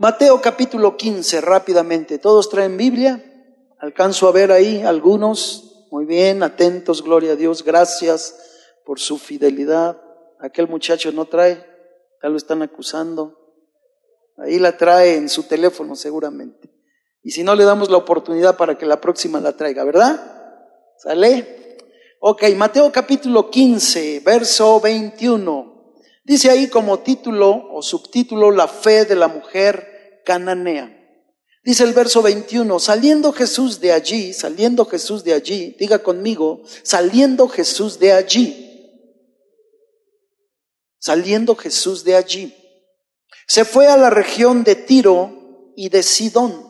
Mateo capítulo 15, rápidamente. ¿Todos traen Biblia? Alcanzo a ver ahí algunos. Muy bien, atentos, gloria a Dios. Gracias por su fidelidad. Aquel muchacho no trae, ya lo están acusando. Ahí la trae en su teléfono seguramente. Y si no le damos la oportunidad para que la próxima la traiga, ¿verdad? ¿Sale? Ok, Mateo capítulo 15, verso 21. Dice ahí como título o subtítulo la fe de la mujer cananea. Dice el verso 21, saliendo Jesús de allí, saliendo Jesús de allí, diga conmigo, saliendo Jesús de allí, saliendo Jesús de allí, se fue a la región de Tiro y de Sidón,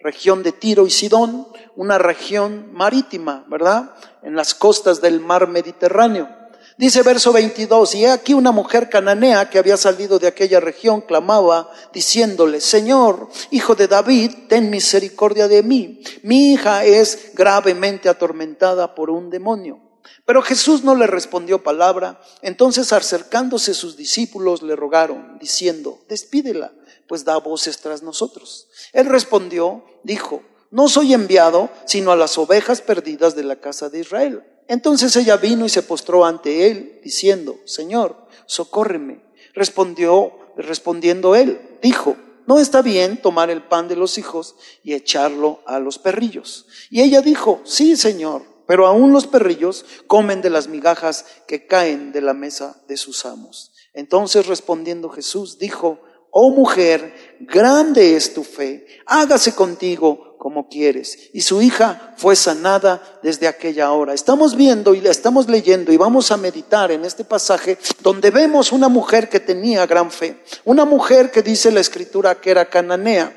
región de Tiro y Sidón, una región marítima, ¿verdad? En las costas del mar Mediterráneo. Dice verso 22, y he aquí una mujer cananea que había salido de aquella región clamaba diciéndole, Señor, hijo de David, ten misericordia de mí. Mi hija es gravemente atormentada por un demonio. Pero Jesús no le respondió palabra. Entonces acercándose sus discípulos le rogaron, diciendo, despídela, pues da voces tras nosotros. Él respondió, dijo, no soy enviado sino a las ovejas perdidas de la casa de Israel. Entonces ella vino y se postró ante él, diciendo, Señor, socórreme. Respondió, respondiendo él, dijo, no está bien tomar el pan de los hijos y echarlo a los perrillos. Y ella dijo, sí, Señor, pero aún los perrillos comen de las migajas que caen de la mesa de sus amos. Entonces respondiendo Jesús, dijo, oh mujer, grande es tu fe, hágase contigo como quieres. Y su hija fue sanada desde aquella hora. Estamos viendo y le estamos leyendo y vamos a meditar en este pasaje donde vemos una mujer que tenía gran fe. Una mujer que dice la escritura que era cananea,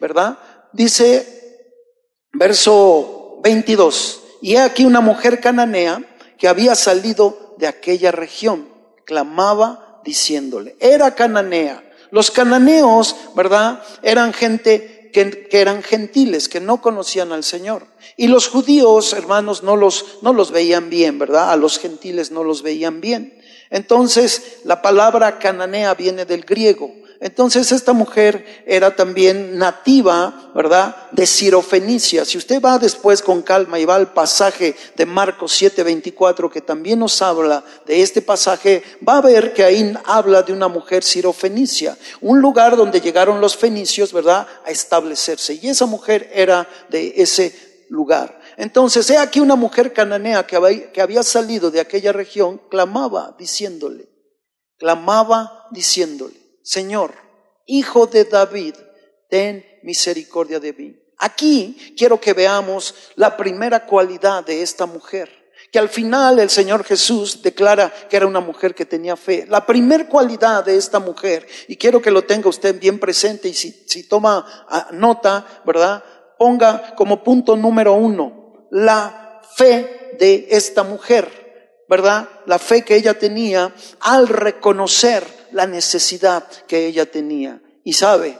¿verdad? Dice verso 22. Y he aquí una mujer cananea que había salido de aquella región. Clamaba diciéndole, era cananea. Los cananeos, ¿verdad? Eran gente que, eran gentiles, que no conocían al Señor. Y los judíos, hermanos, no los, no los veían bien, ¿verdad? A los gentiles no los veían bien. Entonces, la palabra cananea viene del griego. Entonces esta mujer era también nativa, ¿verdad? De Sirofenicia. Si usted va después con calma y va al pasaje de Marcos 7:24 que también nos habla de este pasaje, va a ver que ahí habla de una mujer sirofenicia, un lugar donde llegaron los fenicios, ¿verdad? A establecerse. Y esa mujer era de ese lugar. Entonces, he aquí una mujer cananea que había salido de aquella región, clamaba diciéndole, clamaba diciéndole, Señor, Hijo de David, ten misericordia de mí. Aquí quiero que veamos la primera cualidad de esta mujer, que al final el Señor Jesús declara que era una mujer que tenía fe. La primera cualidad de esta mujer, y quiero que lo tenga usted bien presente y si, si toma ah, nota, ¿verdad? Ponga como punto número uno, la fe de esta mujer, ¿verdad? La fe que ella tenía al reconocer la necesidad que ella tenía. Y sabe,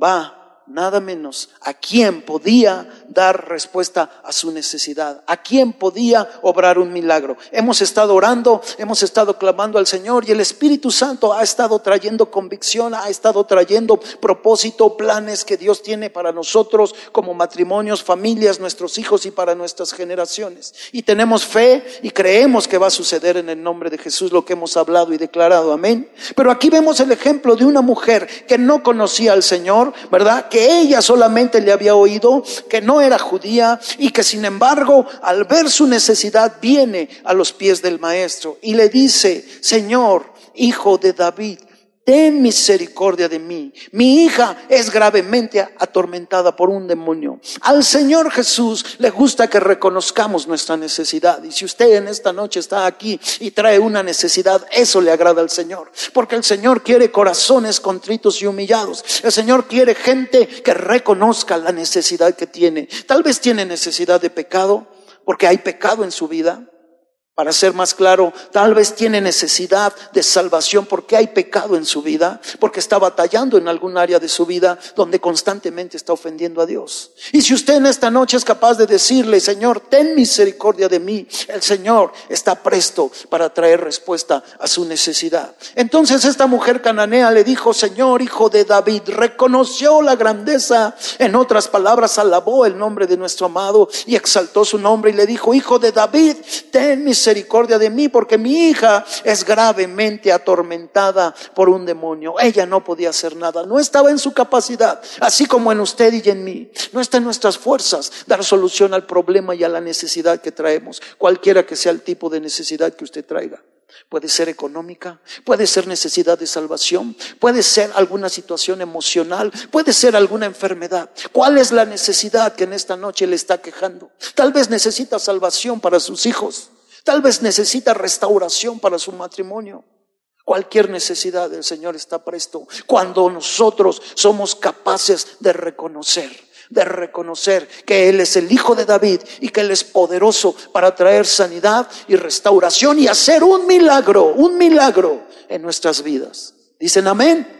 va nada menos a quien podía dar respuesta a su necesidad, a quien podía obrar un milagro. Hemos estado orando, hemos estado clamando al Señor y el Espíritu Santo ha estado trayendo convicción, ha estado trayendo propósito, planes que Dios tiene para nosotros como matrimonios, familias, nuestros hijos y para nuestras generaciones. Y tenemos fe y creemos que va a suceder en el nombre de Jesús lo que hemos hablado y declarado. Amén. Pero aquí vemos el ejemplo de una mujer que no conocía al Señor, ¿verdad? Que ella solamente le había oído, que no era judía y que sin embargo al ver su necesidad viene a los pies del maestro y le dice, Señor, hijo de David, ten misericordia de mí. Mi hija es gravemente atormentada por un demonio. Al Señor Jesús le gusta que reconozcamos nuestra necesidad. Y si usted en esta noche está aquí y trae una necesidad, eso le agrada al Señor. Porque el Señor quiere corazones contritos y humillados. El Señor quiere gente que reconozca la necesidad que tiene. Tal vez tiene necesidad de pecado, porque hay pecado en su vida. Para ser más claro, tal vez tiene necesidad de salvación porque hay pecado en su vida, porque está batallando en algún área de su vida donde constantemente está ofendiendo a Dios. Y si usted en esta noche es capaz de decirle, Señor, ten misericordia de mí, el Señor está presto para traer respuesta a su necesidad. Entonces esta mujer cananea le dijo, Señor, hijo de David, reconoció la grandeza, en otras palabras, alabó el nombre de nuestro amado y exaltó su nombre y le dijo, hijo de David, ten misericordia misericordia de mí porque mi hija es gravemente atormentada por un demonio. Ella no podía hacer nada, no estaba en su capacidad, así como en usted y en mí. No está en nuestras fuerzas dar solución al problema y a la necesidad que traemos, cualquiera que sea el tipo de necesidad que usted traiga. Puede ser económica, puede ser necesidad de salvación, puede ser alguna situación emocional, puede ser alguna enfermedad. ¿Cuál es la necesidad que en esta noche le está quejando? Tal vez necesita salvación para sus hijos. Tal vez necesita restauración para su matrimonio. Cualquier necesidad del Señor está presto cuando nosotros somos capaces de reconocer, de reconocer que Él es el Hijo de David y que Él es poderoso para traer sanidad y restauración y hacer un milagro, un milagro en nuestras vidas. Dicen amén.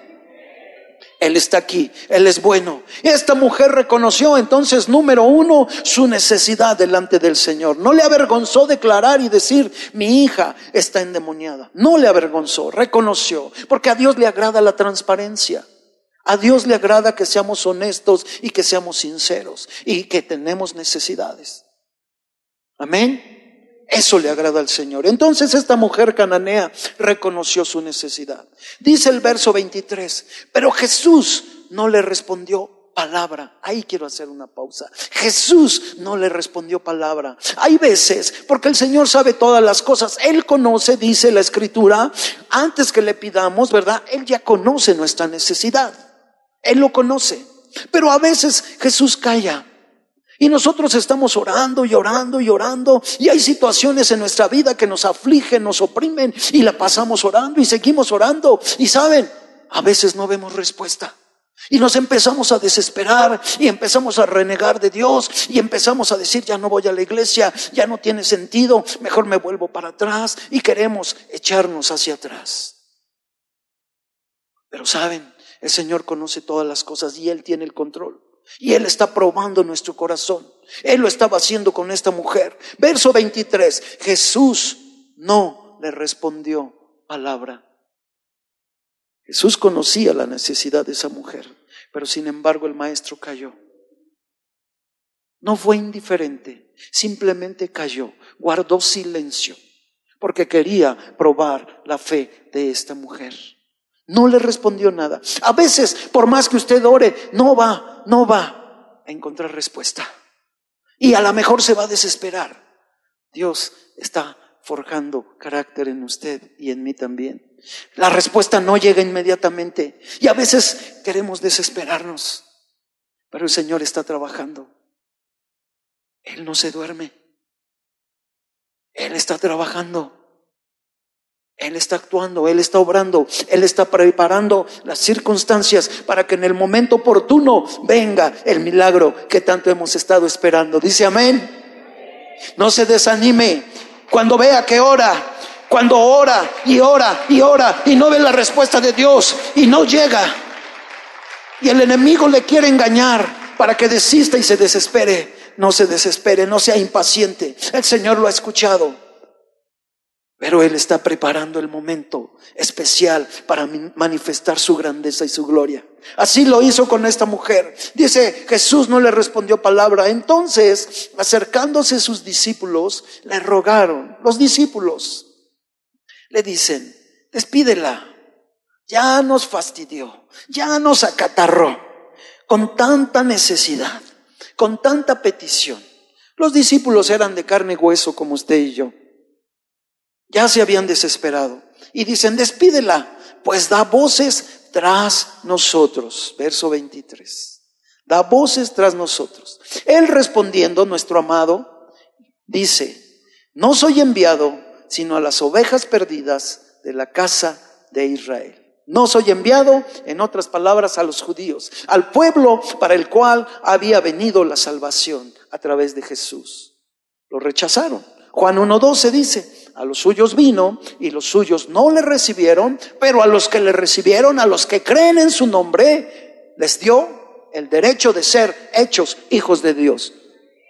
Él está aquí, Él es bueno. Esta mujer reconoció entonces, número uno, su necesidad delante del Señor. No le avergonzó declarar y decir, mi hija está endemoniada. No le avergonzó, reconoció, porque a Dios le agrada la transparencia. A Dios le agrada que seamos honestos y que seamos sinceros y que tenemos necesidades. Amén. Eso le agrada al Señor. Entonces esta mujer cananea reconoció su necesidad. Dice el verso 23, pero Jesús no le respondió palabra. Ahí quiero hacer una pausa. Jesús no le respondió palabra. Hay veces, porque el Señor sabe todas las cosas, Él conoce, dice la Escritura, antes que le pidamos, ¿verdad? Él ya conoce nuestra necesidad. Él lo conoce. Pero a veces Jesús calla. Y nosotros estamos orando y orando y orando. Y hay situaciones en nuestra vida que nos afligen, nos oprimen y la pasamos orando y seguimos orando. Y saben, a veces no vemos respuesta. Y nos empezamos a desesperar y empezamos a renegar de Dios y empezamos a decir, ya no voy a la iglesia, ya no tiene sentido, mejor me vuelvo para atrás y queremos echarnos hacia atrás. Pero saben, el Señor conoce todas las cosas y Él tiene el control. Y Él está probando nuestro corazón. Él lo estaba haciendo con esta mujer. Verso 23. Jesús no le respondió palabra. Jesús conocía la necesidad de esa mujer, pero sin embargo el maestro cayó. No fue indiferente, simplemente cayó, guardó silencio, porque quería probar la fe de esta mujer. No le respondió nada. A veces, por más que usted ore, no va, no va a encontrar respuesta. Y a lo mejor se va a desesperar. Dios está forjando carácter en usted y en mí también. La respuesta no llega inmediatamente. Y a veces queremos desesperarnos. Pero el Señor está trabajando. Él no se duerme. Él está trabajando. Él está actuando, Él está obrando, Él está preparando las circunstancias para que en el momento oportuno venga el milagro que tanto hemos estado esperando. Dice amén. No se desanime cuando vea que ora, cuando ora y ora y ora y no ve la respuesta de Dios y no llega. Y el enemigo le quiere engañar para que desista y se desespere. No se desespere, no sea impaciente. El Señor lo ha escuchado. Pero Él está preparando el momento especial para manifestar su grandeza y su gloria. Así lo hizo con esta mujer. Dice, Jesús no le respondió palabra. Entonces, acercándose sus discípulos, le rogaron, los discípulos, le dicen, despídela, ya nos fastidió, ya nos acatarró, con tanta necesidad, con tanta petición. Los discípulos eran de carne y hueso como usted y yo. Ya se habían desesperado. Y dicen, despídela, pues da voces tras nosotros. Verso 23. Da voces tras nosotros. Él respondiendo, nuestro amado, dice, no soy enviado sino a las ovejas perdidas de la casa de Israel. No soy enviado, en otras palabras, a los judíos, al pueblo para el cual había venido la salvación a través de Jesús. Lo rechazaron. Juan 1.12 dice, a los suyos vino y los suyos no le recibieron, pero a los que le recibieron, a los que creen en su nombre, les dio el derecho de ser hechos hijos de Dios.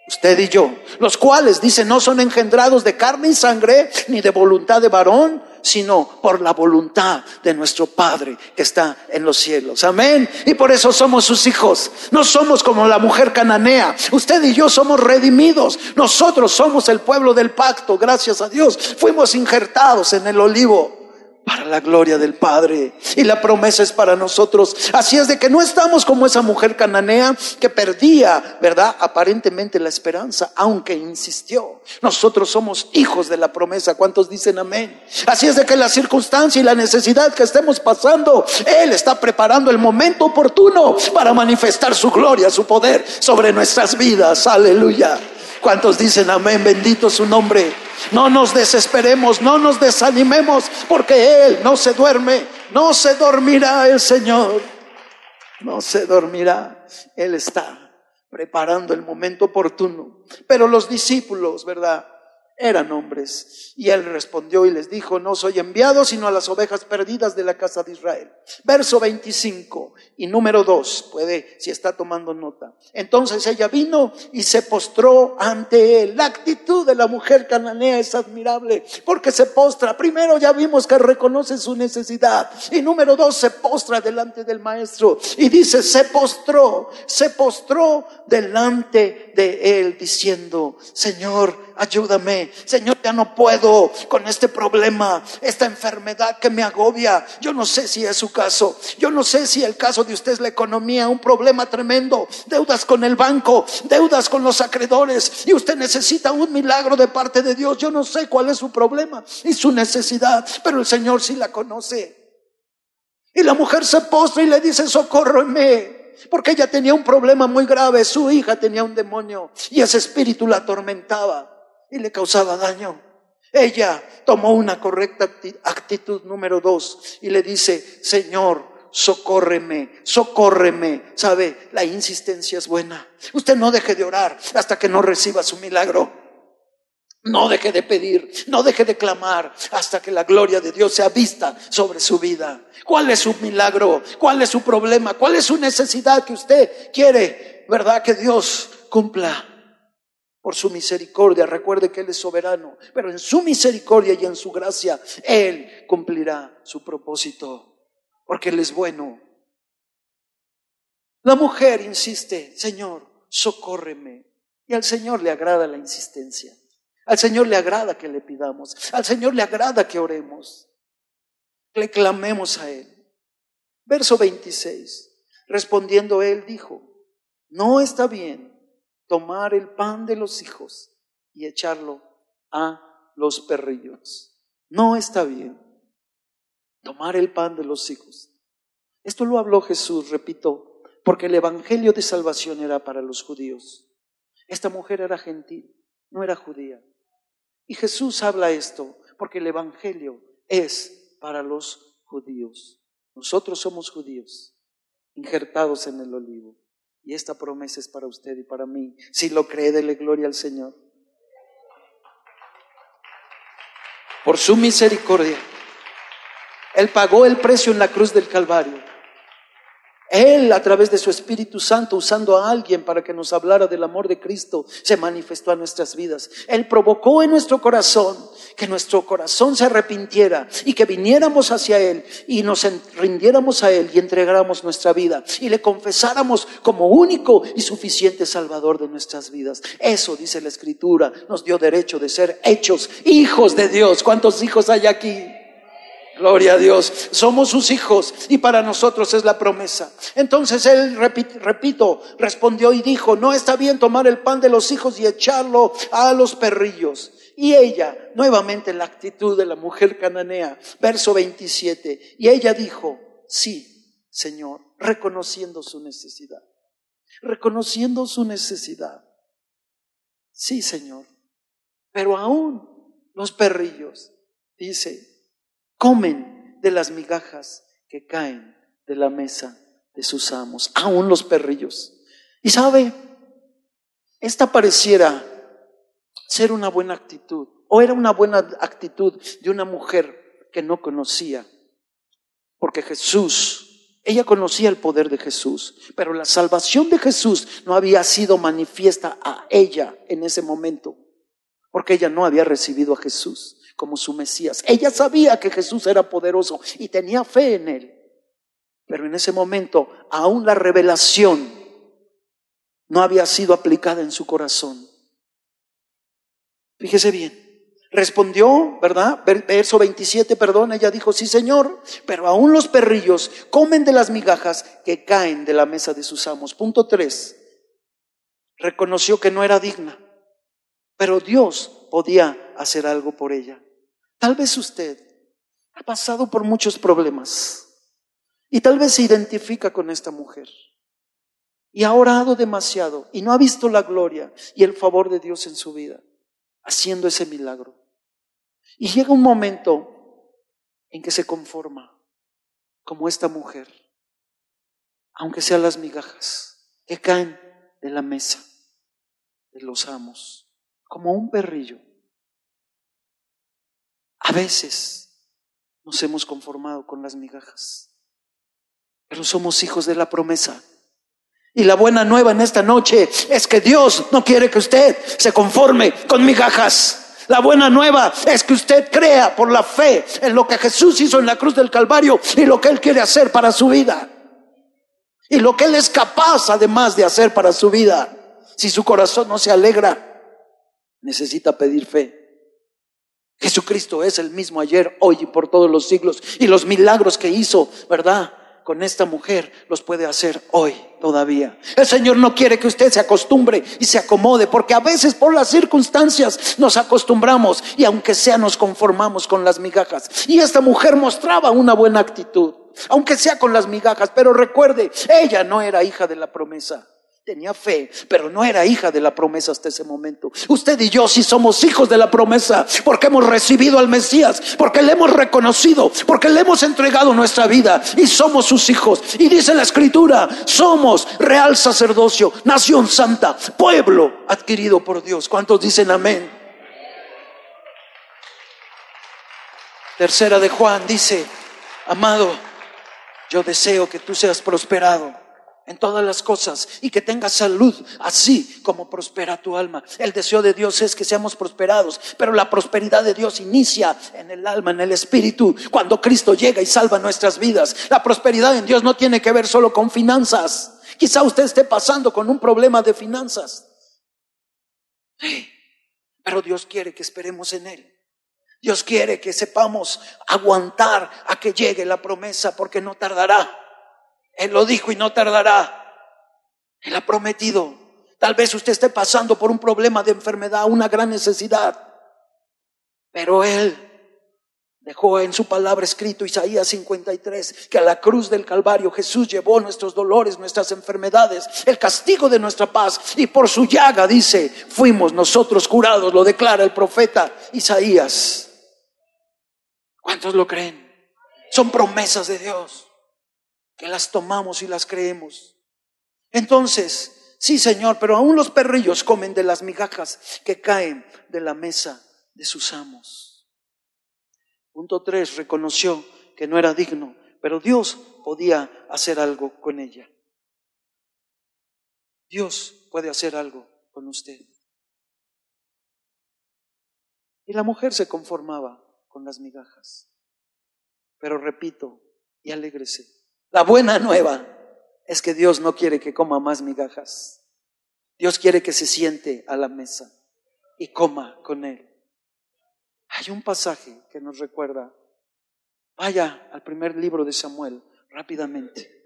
Usted y yo, los cuales, dice, no son engendrados de carne y sangre, ni de voluntad de varón, sino por la voluntad de nuestro Padre que está en los cielos. Amén. Y por eso somos sus hijos. No somos como la mujer cananea. Usted y yo somos redimidos. Nosotros somos el pueblo del pacto. Gracias a Dios. Fuimos injertados en el olivo la gloria del Padre. Y la promesa es para nosotros. Así es de que no estamos como esa mujer cananea que perdía, ¿verdad? Aparentemente la esperanza, aunque insistió. Nosotros somos hijos de la promesa. ¿Cuántos dicen amén? Así es de que la circunstancia y la necesidad que estemos pasando, Él está preparando el momento oportuno para manifestar su gloria, su poder sobre nuestras vidas. Aleluya. ¿Cuántos dicen amén? Bendito su nombre. No nos desesperemos, no nos desanimemos, porque Él no se duerme, no se dormirá el Señor. No se dormirá. Él está preparando el momento oportuno. Pero los discípulos, ¿verdad? Eran hombres. Y él respondió y les dijo, no soy enviado sino a las ovejas perdidas de la casa de Israel. Verso 25 y número 2, puede, si está tomando nota. Entonces ella vino y se postró ante él. La actitud de la mujer cananea es admirable porque se postra. Primero ya vimos que reconoce su necesidad. Y número dos, se postra delante del maestro. Y dice, se postró, se postró delante de él diciendo, Señor, ayúdame. Señor, ya no puedo con este problema, esta enfermedad que me agobia. Yo no sé si es su caso. Yo no sé si el caso de usted es la economía, un problema tremendo. Deudas con el banco, deudas con los acreedores. Y usted necesita un milagro de parte de Dios. Yo no sé cuál es su problema y su necesidad, pero el Señor sí la conoce. Y la mujer se postra y le dice, socórreme porque ella tenía un problema muy grave, su hija tenía un demonio y ese espíritu la atormentaba y le causaba daño. Ella tomó una correcta actitud número dos y le dice, Señor, socórreme, socórreme. Sabe, la insistencia es buena. Usted no deje de orar hasta que no reciba su milagro. No deje de pedir, no deje de clamar hasta que la gloria de Dios sea vista sobre su vida. ¿Cuál es su milagro? ¿Cuál es su problema? ¿Cuál es su necesidad que usted quiere, verdad, que Dios cumpla? Por su misericordia. Recuerde que Él es soberano, pero en su misericordia y en su gracia, Él cumplirá su propósito, porque Él es bueno. La mujer insiste, Señor, socórreme. Y al Señor le agrada la insistencia. Al Señor le agrada que le pidamos. Al Señor le agrada que oremos. Le clamemos a Él. Verso 26. Respondiendo Él dijo, no está bien tomar el pan de los hijos y echarlo a los perrillos. No está bien tomar el pan de los hijos. Esto lo habló Jesús, repito, porque el Evangelio de salvación era para los judíos. Esta mujer era gentil, no era judía. Y Jesús habla esto porque el Evangelio es para los judíos. Nosotros somos judíos, injertados en el olivo. Y esta promesa es para usted y para mí. Si lo cree, dele gloria al Señor. Por su misericordia. Él pagó el precio en la cruz del Calvario. Él, a través de su Espíritu Santo, usando a alguien para que nos hablara del amor de Cristo, se manifestó a nuestras vidas. Él provocó en nuestro corazón que nuestro corazón se arrepintiera y que viniéramos hacia Él y nos rindiéramos a Él y entregáramos nuestra vida y le confesáramos como único y suficiente Salvador de nuestras vidas. Eso, dice la Escritura, nos dio derecho de ser hechos hijos de Dios. ¿Cuántos hijos hay aquí? Gloria a Dios. Somos sus hijos y para nosotros es la promesa. Entonces él, repito, respondió y dijo, no está bien tomar el pan de los hijos y echarlo a los perrillos. Y ella, nuevamente en la actitud de la mujer cananea, verso 27, y ella dijo, sí, Señor, reconociendo su necesidad, reconociendo su necesidad. Sí, Señor, pero aún los perrillos, dice, comen de las migajas que caen de la mesa de sus amos, aún los perrillos. Y sabe, esta pareciera ser una buena actitud. O era una buena actitud de una mujer que no conocía. Porque Jesús, ella conocía el poder de Jesús, pero la salvación de Jesús no había sido manifiesta a ella en ese momento. Porque ella no había recibido a Jesús como su Mesías. Ella sabía que Jesús era poderoso y tenía fe en él. Pero en ese momento aún la revelación no había sido aplicada en su corazón. Fíjese bien. Respondió, ¿verdad? Verso 27, perdón, ella dijo, sí Señor, pero aún los perrillos comen de las migajas que caen de la mesa de sus amos. Punto 3. Reconoció que no era digna, pero Dios podía hacer algo por ella. Tal vez usted ha pasado por muchos problemas y tal vez se identifica con esta mujer y ha orado demasiado y no ha visto la gloria y el favor de Dios en su vida haciendo ese milagro. Y llega un momento en que se conforma como esta mujer, aunque sean las migajas que caen de la mesa de los amos, como un perrillo. A veces nos hemos conformado con las migajas, pero somos hijos de la promesa. Y la buena nueva en esta noche es que Dios no quiere que usted se conforme con migajas. La buena nueva es que usted crea por la fe en lo que Jesús hizo en la cruz del Calvario y lo que Él quiere hacer para su vida. Y lo que Él es capaz además de hacer para su vida. Si su corazón no se alegra, necesita pedir fe. Jesucristo es el mismo ayer, hoy y por todos los siglos. Y los milagros que hizo, ¿verdad? Con esta mujer los puede hacer hoy todavía. El Señor no quiere que usted se acostumbre y se acomode, porque a veces por las circunstancias nos acostumbramos y aunque sea nos conformamos con las migajas. Y esta mujer mostraba una buena actitud, aunque sea con las migajas, pero recuerde, ella no era hija de la promesa. Tenía fe, pero no era hija de la promesa hasta ese momento. Usted y yo sí somos hijos de la promesa, porque hemos recibido al Mesías, porque le hemos reconocido, porque le hemos entregado nuestra vida y somos sus hijos. Y dice la escritura, somos real sacerdocio, nación santa, pueblo adquirido por Dios. ¿Cuántos dicen amén? Tercera de Juan dice, amado, yo deseo que tú seas prosperado en todas las cosas y que tengas salud, así como prospera tu alma. El deseo de Dios es que seamos prosperados, pero la prosperidad de Dios inicia en el alma, en el espíritu, cuando Cristo llega y salva nuestras vidas. La prosperidad en Dios no tiene que ver solo con finanzas. Quizá usted esté pasando con un problema de finanzas. Pero Dios quiere que esperemos en Él. Dios quiere que sepamos aguantar a que llegue la promesa porque no tardará. Él lo dijo y no tardará. Él ha prometido. Tal vez usted esté pasando por un problema de enfermedad, una gran necesidad. Pero Él dejó en su palabra escrito Isaías 53 que a la cruz del Calvario Jesús llevó nuestros dolores, nuestras enfermedades, el castigo de nuestra paz. Y por su llaga, dice, fuimos nosotros curados, lo declara el profeta Isaías. ¿Cuántos lo creen? Son promesas de Dios que las tomamos y las creemos. Entonces, sí Señor, pero aún los perrillos comen de las migajas que caen de la mesa de sus amos. Punto tres, reconoció que no era digno, pero Dios podía hacer algo con ella. Dios puede hacer algo con usted. Y la mujer se conformaba con las migajas. Pero repito, y alégrese, la buena nueva es que Dios no quiere que coma más migajas. Dios quiere que se siente a la mesa y coma con Él. Hay un pasaje que nos recuerda. Vaya al primer libro de Samuel rápidamente.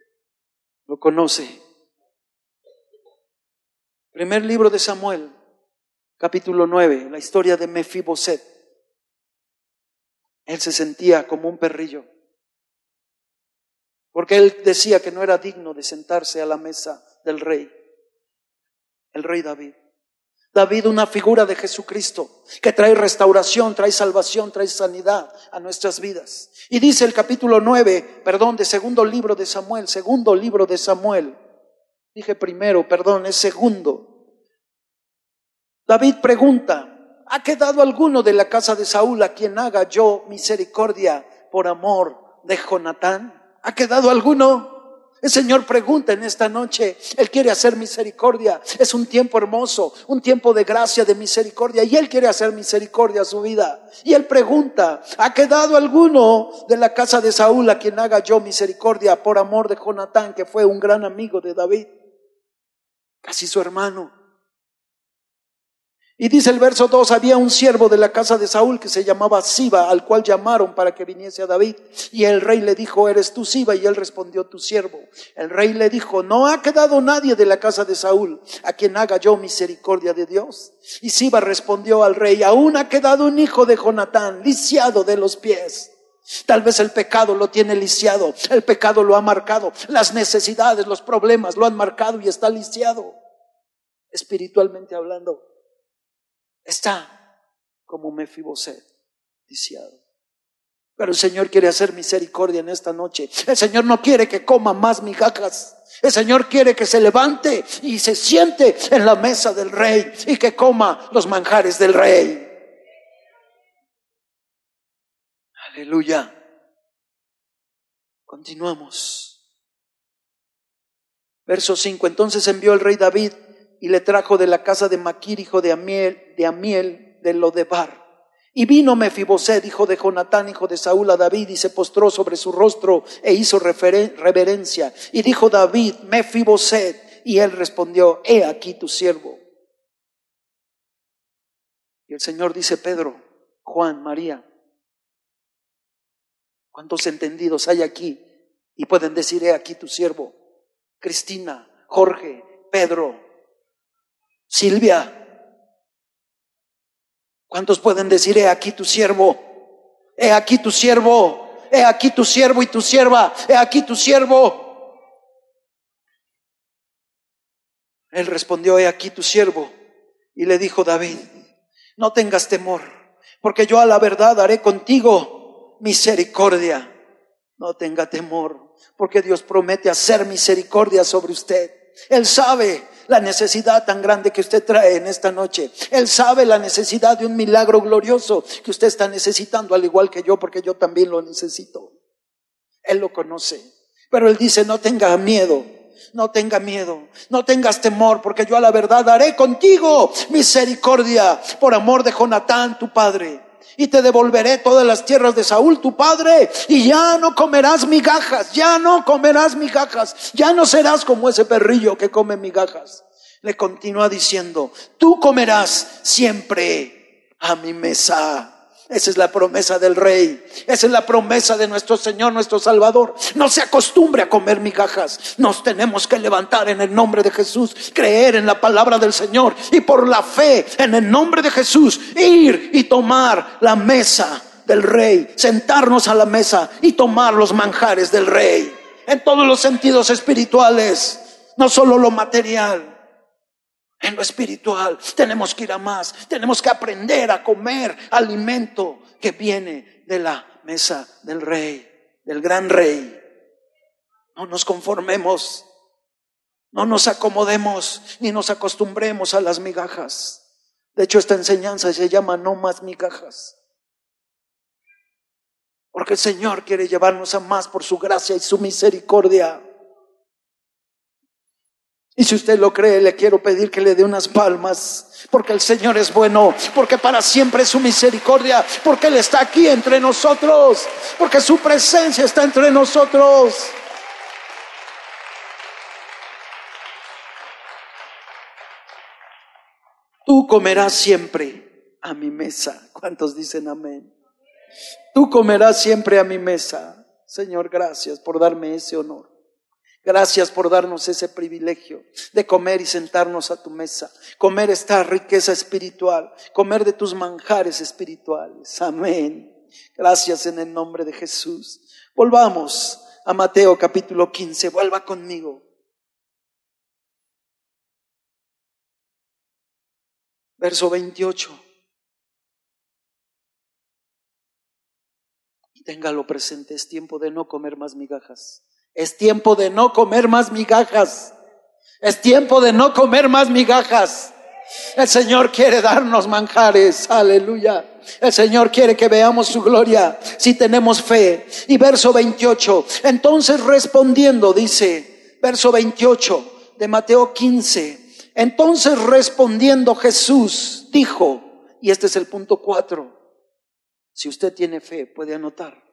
Lo conoce. Primer libro de Samuel, capítulo 9, la historia de Mefiboset. Él se sentía como un perrillo porque él decía que no era digno de sentarse a la mesa del rey, el rey David. David, una figura de Jesucristo, que trae restauración, trae salvación, trae sanidad a nuestras vidas. Y dice el capítulo 9, perdón, de segundo libro de Samuel, segundo libro de Samuel. Dije primero, perdón, es segundo. David pregunta, ¿Ha quedado alguno de la casa de Saúl a quien haga yo misericordia por amor de Jonatán? ¿Ha quedado alguno? El Señor pregunta en esta noche, Él quiere hacer misericordia. Es un tiempo hermoso, un tiempo de gracia, de misericordia, y Él quiere hacer misericordia a su vida. Y Él pregunta, ¿ha quedado alguno de la casa de Saúl a quien haga yo misericordia por amor de Jonatán, que fue un gran amigo de David? Casi su hermano. Y dice el verso 2, había un siervo de la casa de Saúl que se llamaba Siba, al cual llamaron para que viniese a David. Y el rey le dijo, ¿eres tú Siba? Y él respondió, tu siervo. El rey le dijo, no ha quedado nadie de la casa de Saúl a quien haga yo misericordia de Dios. Y Siba respondió al rey, aún ha quedado un hijo de Jonatán, lisiado de los pies. Tal vez el pecado lo tiene lisiado, el pecado lo ha marcado, las necesidades, los problemas lo han marcado y está lisiado, espiritualmente hablando está como Mefiboset, lisiado. Pero el Señor quiere hacer misericordia en esta noche. El Señor no quiere que coma más migajas. El Señor quiere que se levante y se siente en la mesa del rey y que coma los manjares del rey. Aleluya. Continuamos. Verso 5. Entonces envió el rey David y le trajo de la casa de Maquir, hijo de Amiel, de Amiel, de Lodebar. Y vino Mefiboset, hijo de Jonatán, hijo de Saúl, a David, y se postró sobre su rostro e hizo reverencia. Y dijo David, Mefiboset, y él respondió, he aquí tu siervo. Y el Señor dice, Pedro, Juan, María, ¿cuántos entendidos hay aquí? Y pueden decir, he aquí tu siervo. Cristina, Jorge, Pedro, Silvia, ¿cuántos pueden decir, he aquí tu siervo? He aquí tu siervo, he aquí tu siervo y tu sierva, he aquí tu siervo. Él respondió, he aquí tu siervo. Y le dijo David, no tengas temor, porque yo a la verdad haré contigo misericordia. No tenga temor, porque Dios promete hacer misericordia sobre usted. Él sabe la necesidad tan grande que usted trae en esta noche. Él sabe la necesidad de un milagro glorioso que usted está necesitando, al igual que yo, porque yo también lo necesito. Él lo conoce. Pero Él dice, no tenga miedo, no tenga miedo, no tengas temor, porque yo a la verdad haré contigo misericordia por amor de Jonatán, tu padre y te devolveré todas las tierras de Saúl, tu padre, y ya no comerás migajas, ya no comerás migajas, ya no serás como ese perrillo que come migajas. Le continúa diciendo, tú comerás siempre a mi mesa. Esa es la promesa del rey. Esa es la promesa de nuestro Señor, nuestro Salvador. No se acostumbre a comer migajas. Nos tenemos que levantar en el nombre de Jesús, creer en la palabra del Señor y por la fe en el nombre de Jesús ir y tomar la mesa del rey, sentarnos a la mesa y tomar los manjares del rey en todos los sentidos espirituales, no solo lo material en lo espiritual. Tenemos que ir a más. Tenemos que aprender a comer alimento que viene de la mesa del rey, del gran rey. No nos conformemos, no nos acomodemos, ni nos acostumbremos a las migajas. De hecho, esta enseñanza se llama no más migajas. Porque el Señor quiere llevarnos a más por su gracia y su misericordia. Y si usted lo cree, le quiero pedir que le dé unas palmas, porque el Señor es bueno, porque para siempre es su misericordia, porque Él está aquí entre nosotros, porque su presencia está entre nosotros. Tú comerás siempre a mi mesa. ¿Cuántos dicen amén? Tú comerás siempre a mi mesa. Señor, gracias por darme ese honor. Gracias por darnos ese privilegio de comer y sentarnos a tu mesa, comer esta riqueza espiritual, comer de tus manjares espirituales. Amén. Gracias en el nombre de Jesús. Volvamos a Mateo capítulo 15. Vuelva conmigo. Verso 28. Y téngalo presente, es tiempo de no comer más migajas es tiempo de no comer más migajas. Es tiempo de no comer más migajas. El Señor quiere darnos manjares. Aleluya. El Señor quiere que veamos su gloria si tenemos fe. Y verso 28. Entonces respondiendo, dice, verso 28 de Mateo 15. Entonces respondiendo Jesús dijo, y este es el punto 4. Si usted tiene fe, puede anotar.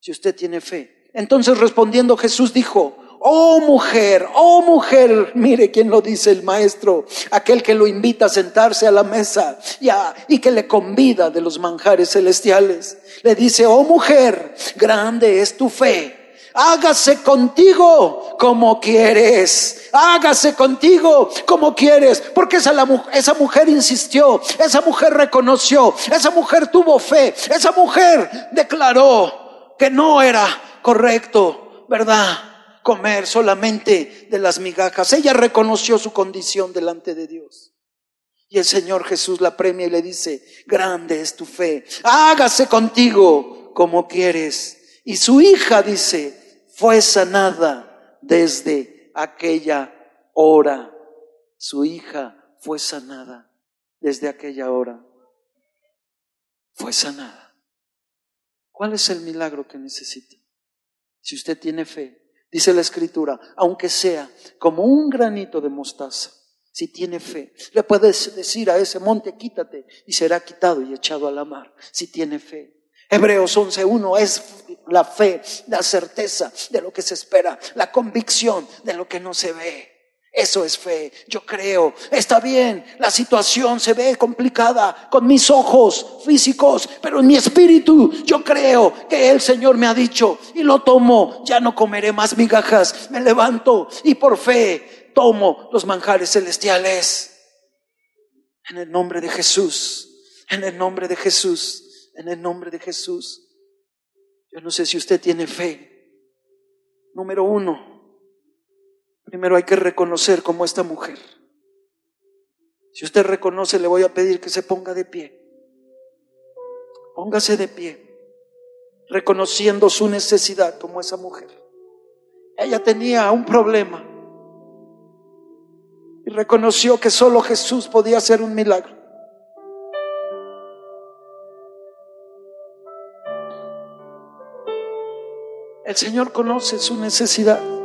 Si usted tiene fe. Entonces respondiendo Jesús dijo, Oh mujer, oh mujer, mire quién lo dice el maestro, aquel que lo invita a sentarse a la mesa ya, y que le convida de los manjares celestiales. Le dice, oh mujer, grande es tu fe. Hágase contigo como quieres. Hágase contigo como quieres. Porque esa, esa mujer insistió, esa mujer reconoció, esa mujer tuvo fe, esa mujer declaró que no era correcto, ¿verdad? comer solamente de las migajas. Ella reconoció su condición delante de Dios. Y el Señor Jesús la premia y le dice, grande es tu fe, hágase contigo como quieres. Y su hija dice, fue sanada desde aquella hora. Su hija fue sanada desde aquella hora. Fue sanada. ¿Cuál es el milagro que necesita? Si usted tiene fe, Dice la escritura, aunque sea como un granito de mostaza, si tiene fe, le puedes decir a ese monte, quítate, y será quitado y echado a la mar, si tiene fe. Hebreos 11.1 es la fe, la certeza de lo que se espera, la convicción de lo que no se ve. Eso es fe. Yo creo, está bien, la situación se ve complicada con mis ojos físicos, pero en mi espíritu yo creo que el Señor me ha dicho y lo tomo. Ya no comeré más migajas, me levanto y por fe tomo los manjares celestiales. En el nombre de Jesús, en el nombre de Jesús, en el nombre de Jesús. Yo no sé si usted tiene fe. Número uno, Primero hay que reconocer como esta mujer. Si usted reconoce, le voy a pedir que se ponga de pie. Póngase de pie, reconociendo su necesidad como esa mujer. Ella tenía un problema y reconoció que solo Jesús podía hacer un milagro. El Señor conoce su necesidad.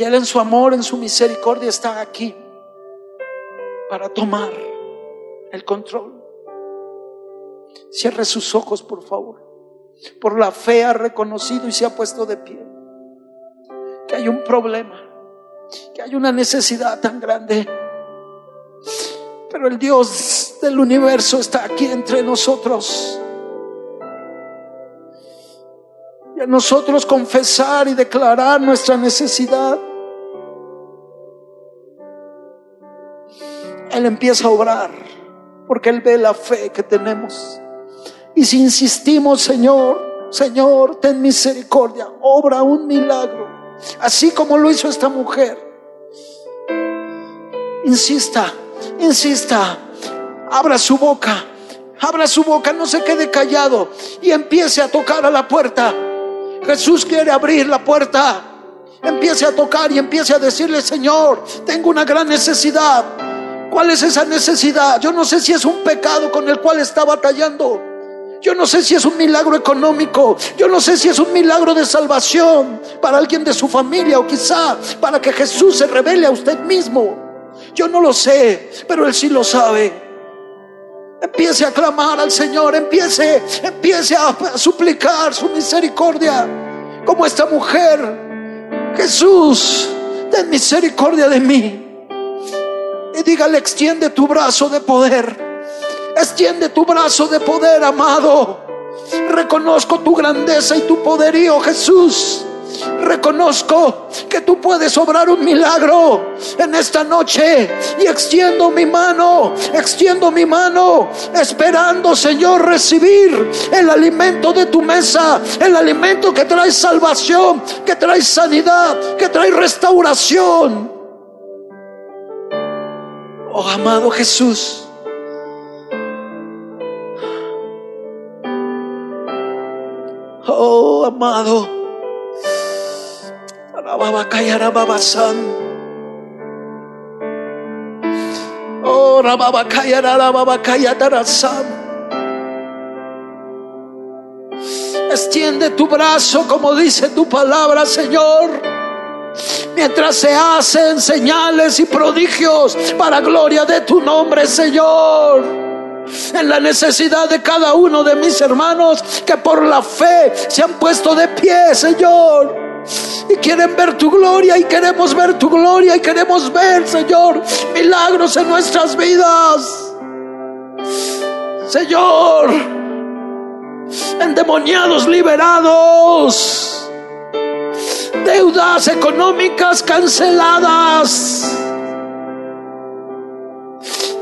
Y Él en su amor, en su misericordia está aquí para tomar el control. Cierre sus ojos, por favor. Por la fe ha reconocido y se ha puesto de pie. Que hay un problema, que hay una necesidad tan grande. Pero el Dios del universo está aquí entre nosotros. Y a nosotros confesar y declarar nuestra necesidad. Él empieza a obrar porque Él ve la fe que tenemos. Y si insistimos, Señor, Señor, ten misericordia, obra un milagro, así como lo hizo esta mujer. Insista, insista, abra su boca, abra su boca, no se quede callado y empiece a tocar a la puerta. Jesús quiere abrir la puerta. Empiece a tocar y empiece a decirle, Señor, tengo una gran necesidad. ¿Cuál es esa necesidad? Yo no sé si es un pecado con el cual está batallando. Yo no sé si es un milagro económico. Yo no sé si es un milagro de salvación para alguien de su familia o quizá para que Jesús se revele a usted mismo. Yo no lo sé, pero Él sí lo sabe. Empiece a clamar al Señor, empiece, empiece a suplicar su misericordia. Como esta mujer, Jesús, ten misericordia de mí. Y dígale, extiende tu brazo de poder. Extiende tu brazo de poder, amado. Reconozco tu grandeza y tu poderío, Jesús. Reconozco que tú puedes obrar un milagro en esta noche y extiendo mi mano, extiendo mi mano, esperando, Señor, recibir el alimento de tu mesa, el alimento que trae salvación, que trae sanidad, que trae restauración. Oh amado Jesús, oh amado, alababa callar. Oh rababa callar a rababa. Extiende tu brazo como dice tu palabra, Señor. Mientras se hacen señales y prodigios para gloria de tu nombre, Señor. En la necesidad de cada uno de mis hermanos que por la fe se han puesto de pie, Señor. Y quieren ver tu gloria y queremos ver tu gloria y queremos ver, Señor, milagros en nuestras vidas. Señor, endemoniados liberados, deudas económicas canceladas,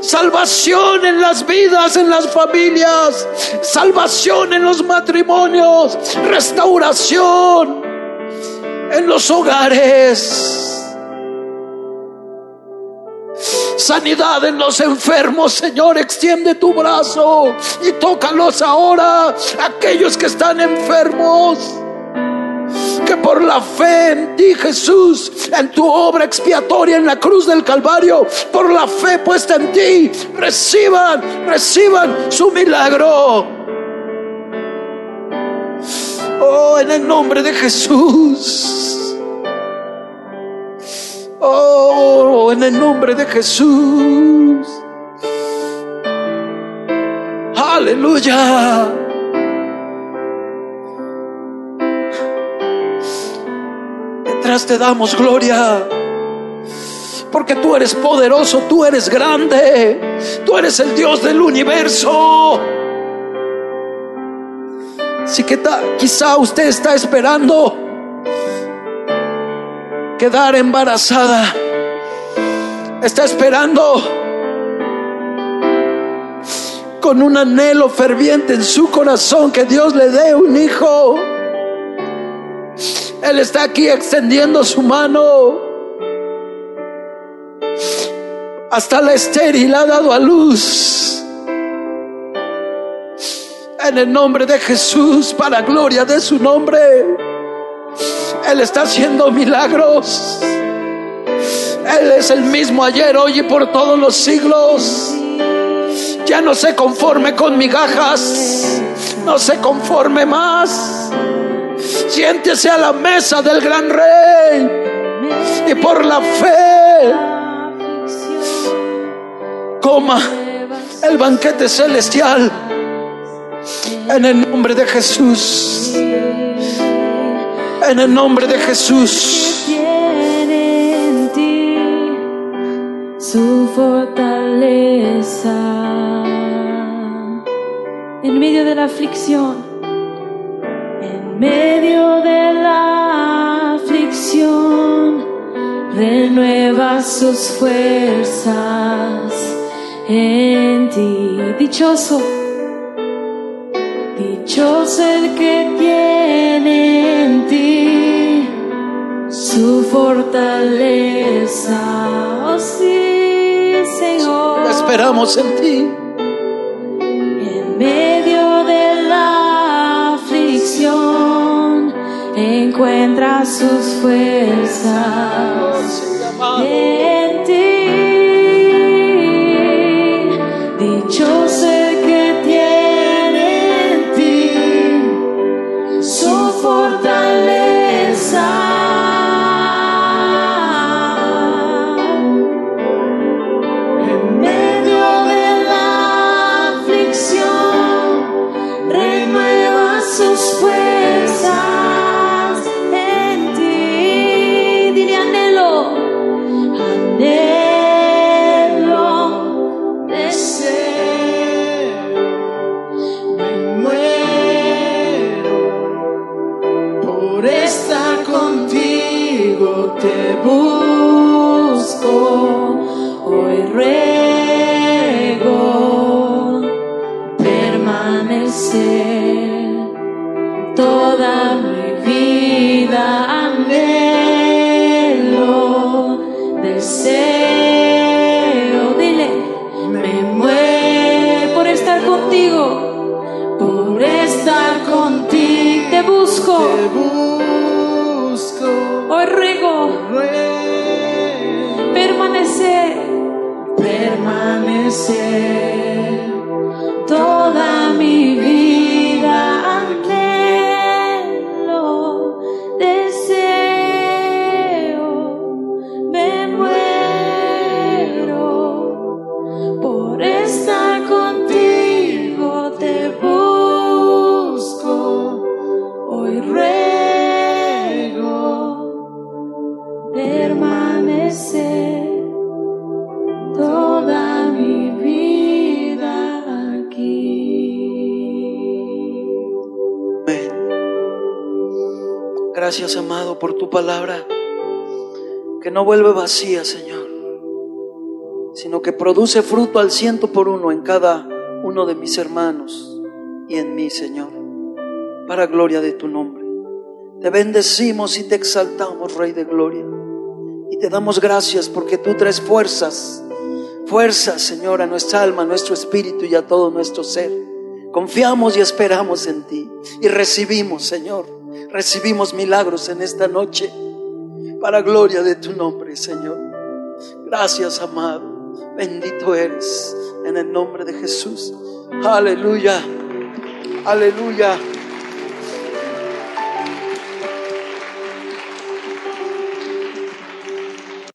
salvación en las vidas, en las familias, salvación en los matrimonios, restauración en los hogares. Sanidad en los enfermos, Señor, extiende tu brazo y tócalos ahora, aquellos que están enfermos. Que por la fe en ti, Jesús, en tu obra expiatoria en la cruz del Calvario, por la fe puesta en ti, reciban, reciban su milagro. Oh, en el nombre de Jesús. Oh, en el nombre de Jesús. Aleluya. Te damos gloria. Porque tú eres poderoso, tú eres grande, tú eres el Dios del universo. Así que quizá usted está esperando quedar embarazada. Está esperando con un anhelo ferviente en su corazón que Dios le dé un hijo. Él está aquí extendiendo su mano. Hasta la estéril ha dado a luz. En el nombre de Jesús, para gloria de su nombre. Él está haciendo milagros. Él es el mismo ayer, hoy y por todos los siglos. Ya no se conforme con migajas. No se conforme más. Siéntese a la mesa del gran rey. Y por la fe, coma el banquete celestial. En el nombre de Jesús en el nombre de Jesús. en ti su fortaleza en medio de la aflicción, en medio de la aflicción, renueva sus fuerzas en ti. Dichoso, dichoso el que tiene en ti su fortaleza. Oh sí, Señor. Esperamos en ti. Encuentra sus fuerzas Gracias, amado, por tu palabra, que no vuelve vacía, Señor, sino que produce fruto al ciento por uno en cada uno de mis hermanos y en mí, Señor, para gloria de tu nombre. Te bendecimos y te exaltamos, Rey de Gloria, y te damos gracias porque tú traes fuerzas, fuerzas, Señor, a nuestra alma, a nuestro espíritu y a todo nuestro ser. Confiamos y esperamos en ti y recibimos, Señor, recibimos milagros en esta noche para gloria de tu nombre, Señor. Gracias, amado. Bendito eres en el nombre de Jesús. Aleluya. Aleluya.